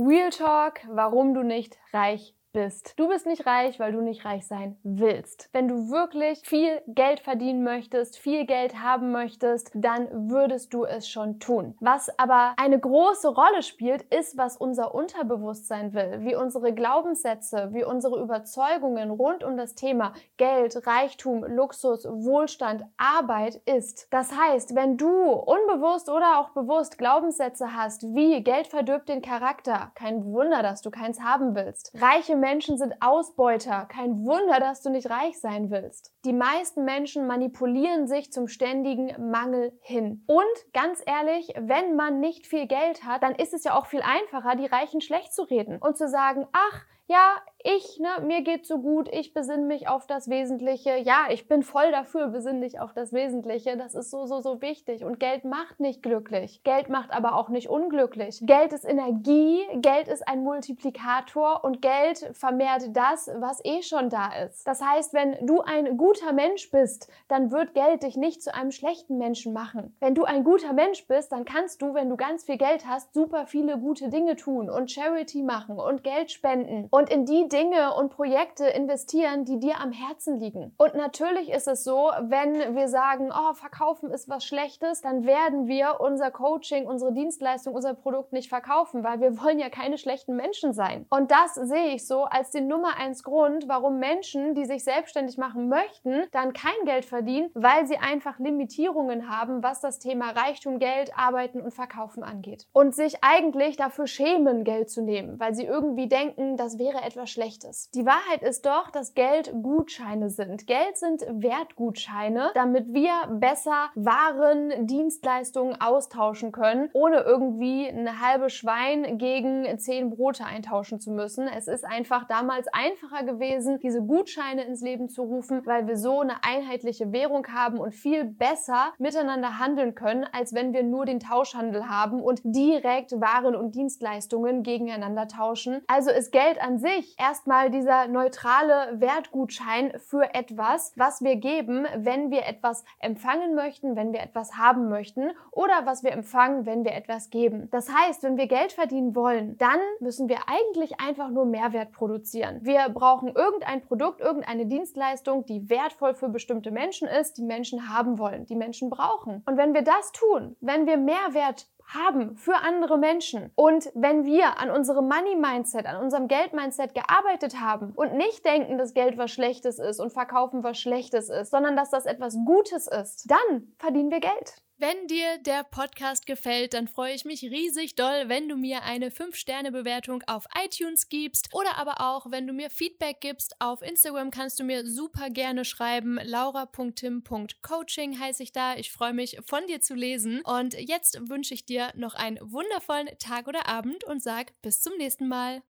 Real Talk, warum du nicht reich bist. Du bist nicht reich, weil du nicht reich sein willst. Wenn du wirklich viel Geld verdienen möchtest, viel Geld haben möchtest, dann würdest du es schon tun. Was aber eine große Rolle spielt, ist, was unser Unterbewusstsein will, wie unsere Glaubenssätze, wie unsere Überzeugungen rund um das Thema Geld, Reichtum, Luxus, Wohlstand, Arbeit ist. Das heißt, wenn du unbewusst oder auch bewusst Glaubenssätze hast, wie Geld verdirbt den Charakter, kein Wunder, dass du keins haben willst. Reiche Menschen sind Ausbeuter. Kein Wunder, dass du nicht reich sein willst. Die meisten Menschen manipulieren sich zum ständigen Mangel hin. Und ganz ehrlich, wenn man nicht viel Geld hat, dann ist es ja auch viel einfacher, die Reichen schlecht zu reden und zu sagen, ach, ja, ich, ne, mir geht so gut, ich besinne mich auf das Wesentliche. Ja, ich bin voll dafür, besinne dich auf das Wesentliche. Das ist so, so, so wichtig. Und Geld macht nicht glücklich. Geld macht aber auch nicht unglücklich. Geld ist Energie, Geld ist ein Multiplikator und Geld vermehrt das, was eh schon da ist. Das heißt, wenn du ein guter Mensch bist, dann wird Geld dich nicht zu einem schlechten Menschen machen. Wenn du ein guter Mensch bist, dann kannst du, wenn du ganz viel Geld hast, super viele gute Dinge tun und Charity machen und Geld spenden und in die Dinge und Projekte investieren, die dir am Herzen liegen. Und natürlich ist es so, wenn wir sagen, oh, verkaufen ist was Schlechtes, dann werden wir unser Coaching, unsere Dienstleistung, unser Produkt nicht verkaufen, weil wir wollen ja keine schlechten Menschen sein. Und das sehe ich so als den Nummer eins Grund, warum Menschen, die sich selbstständig machen möchten, dann kein Geld verdienen, weil sie einfach Limitierungen haben, was das Thema Reichtum, Geld, Arbeiten und Verkaufen angeht. Und sich eigentlich dafür schämen, Geld zu nehmen, weil sie irgendwie denken, das wäre etwas Schlechtes. Die Wahrheit ist doch, dass Geld Gutscheine sind. Geld sind Wertgutscheine, damit wir besser Waren, Dienstleistungen austauschen können, ohne irgendwie ein halbes Schwein gegen zehn Brote eintauschen zu müssen. Es ist einfach damals einfacher gewesen, diese Gutscheine ins Leben zu rufen, weil wir so eine einheitliche Währung haben und viel besser miteinander handeln können, als wenn wir nur den Tauschhandel haben und direkt Waren und Dienstleistungen gegeneinander tauschen. Also ist Geld an sich erstmal dieser neutrale Wertgutschein für etwas, was wir geben, wenn wir etwas empfangen möchten, wenn wir etwas haben möchten oder was wir empfangen, wenn wir etwas geben. Das heißt, wenn wir Geld verdienen wollen, dann müssen wir eigentlich einfach nur Mehrwert produzieren. Wir brauchen irgendein Produkt, irgendeine Dienstleistung, die wertvoll für bestimmte Menschen ist, die Menschen haben wollen, die Menschen brauchen. Und wenn wir das tun, wenn wir Mehrwert haben für andere Menschen. Und wenn wir an unserem Money-Mindset, an unserem Geld-Mindset gearbeitet haben und nicht denken, dass Geld was Schlechtes ist und Verkaufen was Schlechtes ist, sondern dass das etwas Gutes ist, dann verdienen wir Geld. Wenn dir der Podcast gefällt, dann freue ich mich riesig doll, wenn du mir eine 5-Sterne-Bewertung auf iTunes gibst oder aber auch, wenn du mir Feedback gibst. Auf Instagram kannst du mir super gerne schreiben. laura.tim.coaching heiße ich da. Ich freue mich, von dir zu lesen. Und jetzt wünsche ich dir noch einen wundervollen Tag oder Abend und sag bis zum nächsten Mal.